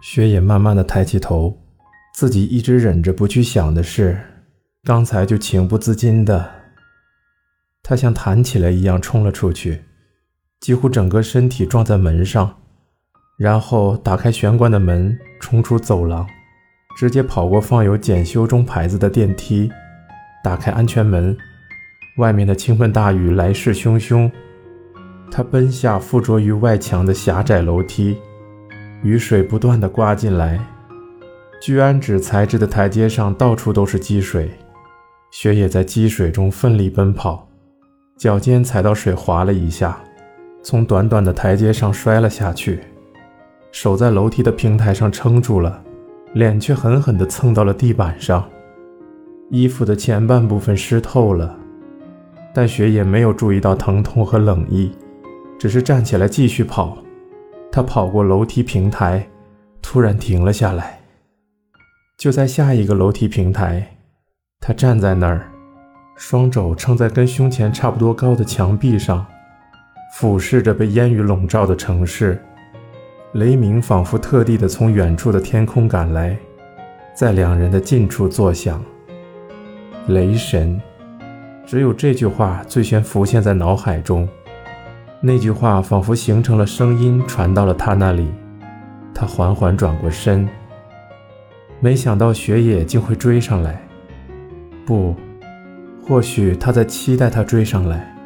雪野慢慢的抬起头，自己一直忍着不去想的事，刚才就情不自禁的，他像弹起来一样冲了出去，几乎整个身体撞在门上，然后打开玄关的门，冲出走廊，直接跑过放有“检修中”牌子的电梯，打开安全门，外面的倾盆大雨来势汹汹，他奔下附着于外墙的狭窄楼梯。雨水不断的刮进来，聚氨酯材质的台阶上到处都是积水，雪也在积水中奋力奔跑，脚尖踩到水滑了一下，从短短的台阶上摔了下去，手在楼梯的平台上撑住了，脸却狠狠地蹭到了地板上，衣服的前半部分湿透了，但雪也没有注意到疼痛和冷意，只是站起来继续跑。他跑过楼梯平台，突然停了下来。就在下一个楼梯平台，他站在那儿，双肘撑在跟胸前差不多高的墙壁上，俯视着被烟雨笼罩的城市。雷鸣仿佛特地的从远处的天空赶来，在两人的近处作响。雷神，只有这句话最先浮现在脑海中。那句话仿佛形成了声音，传到了他那里。他缓缓转过身，没想到雪野竟会追上来。不，或许他在期待他追上来，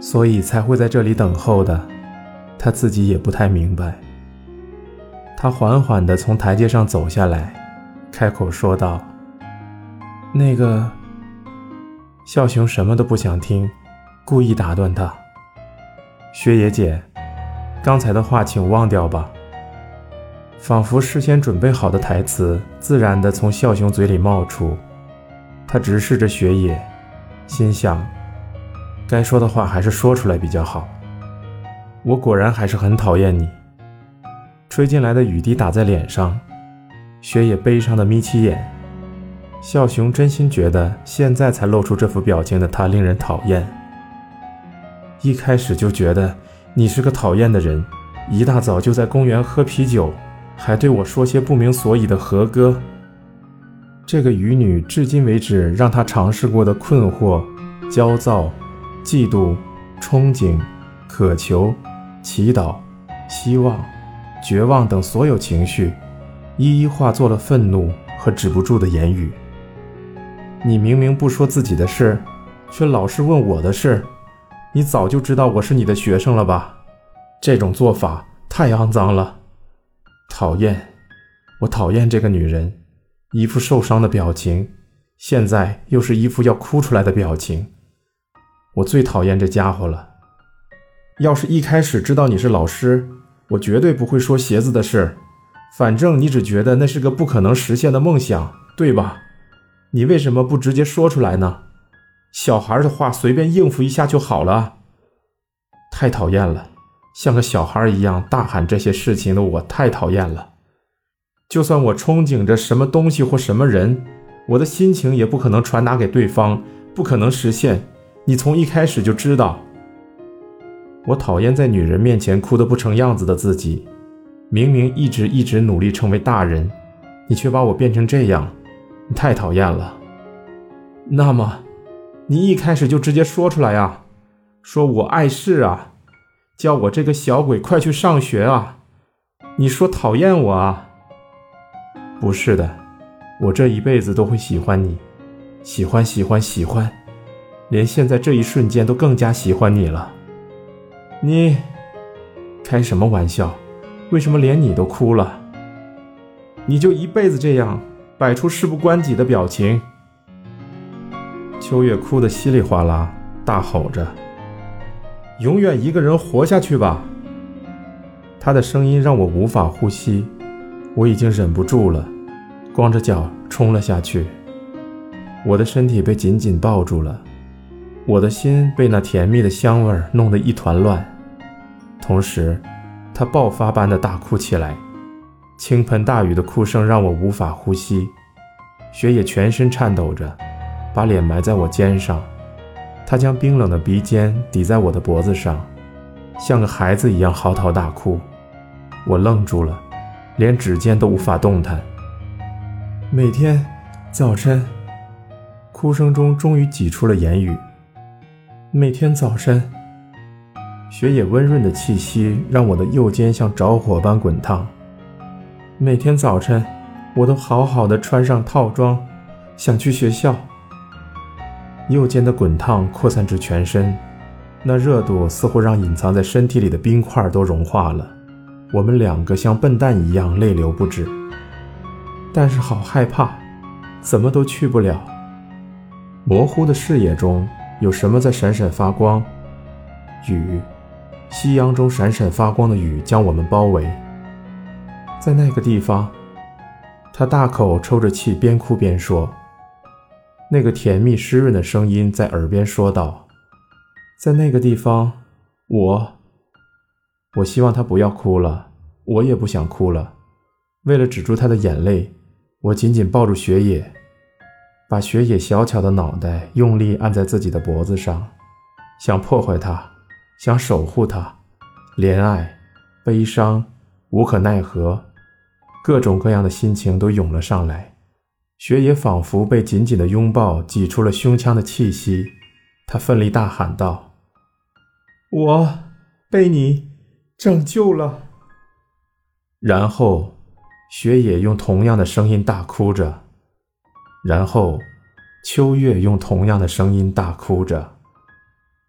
所以才会在这里等候的。他自己也不太明白。他缓缓地从台阶上走下来，开口说道：“那个。”笑熊什么都不想听，故意打断他。雪野姐，刚才的话请忘掉吧。仿佛事先准备好的台词，自然地从笑熊嘴里冒出。他直视着雪野，心想：该说的话还是说出来比较好。我果然还是很讨厌你。吹进来的雨滴打在脸上，雪野悲伤地眯起眼。笑熊真心觉得现在才露出这副表情的他令人讨厌。一开始就觉得你是个讨厌的人，一大早就在公园喝啤酒，还对我说些不明所以的和歌。这个渔女至今为止让他尝试过的困惑、焦躁、嫉妒、憧憬、渴求、祈祷、希望、绝望等所有情绪，一一化作了愤怒和止不住的言语。你明明不说自己的事，却老是问我的事。你早就知道我是你的学生了吧？这种做法太肮脏了，讨厌！我讨厌这个女人，一副受伤的表情，现在又是一副要哭出来的表情。我最讨厌这家伙了。要是一开始知道你是老师，我绝对不会说鞋子的事。反正你只觉得那是个不可能实现的梦想，对吧？你为什么不直接说出来呢？小孩的话随便应付一下就好了。太讨厌了，像个小孩一样大喊这些事情的我太讨厌了。就算我憧憬着什么东西或什么人，我的心情也不可能传达给对方，不可能实现。你从一开始就知道。我讨厌在女人面前哭得不成样子的自己，明明一直一直努力成为大人，你却把我变成这样，你太讨厌了。那么。你一开始就直接说出来呀，说我碍事啊，叫我这个小鬼快去上学啊！你说讨厌我啊？不是的，我这一辈子都会喜欢你，喜欢喜欢喜欢，连现在这一瞬间都更加喜欢你了。你开什么玩笑？为什么连你都哭了？你就一辈子这样摆出事不关己的表情？秋月哭得稀里哗啦，大吼着：“永远一个人活下去吧！”他的声音让我无法呼吸，我已经忍不住了，光着脚冲了下去。我的身体被紧紧抱住了，我的心被那甜蜜的香味弄得一团乱。同时，他爆发般的大哭起来，倾盆大雨的哭声让我无法呼吸，雪野全身颤抖着。把脸埋在我肩上，他将冰冷的鼻尖抵在我的脖子上，像个孩子一样嚎啕大哭。我愣住了，连指尖都无法动弹。每天早晨，哭声中终于挤出了言语。每天早晨，雪野温润的气息让我的右肩像着火般滚烫。每天早晨，我都好好的穿上套装，想去学校。右肩的滚烫扩散至全身，那热度似乎让隐藏在身体里的冰块都融化了。我们两个像笨蛋一样泪流不止。但是好害怕，怎么都去不了。模糊的视野中有什么在闪闪发光？雨，夕阳中闪闪发光的雨将我们包围。在那个地方，他大口抽着气，边哭边说。那个甜蜜湿润的声音在耳边说道：“在那个地方，我……我希望他不要哭了，我也不想哭了。为了止住他的眼泪。”我紧紧抱住雪野，把雪野小巧的脑袋用力按在自己的脖子上，想破坏它，想守护它，怜爱、悲伤、无可奈何，各种各样的心情都涌了上来。雪野仿佛被紧紧的拥抱挤出了胸腔的气息，他奋力大喊道：“我被你拯救了。”然后。雪野用同样的声音大哭着，然后秋月用同样的声音大哭着，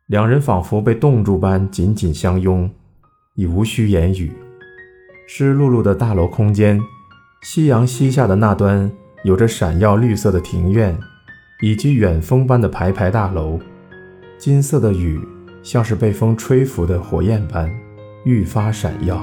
两人仿佛被冻住般紧紧相拥，已无需言语。湿漉漉的大楼空间，夕阳西下的那端，有着闪耀绿色的庭院，以及远峰般的排排大楼。金色的雨像是被风吹拂的火焰般愈发闪耀。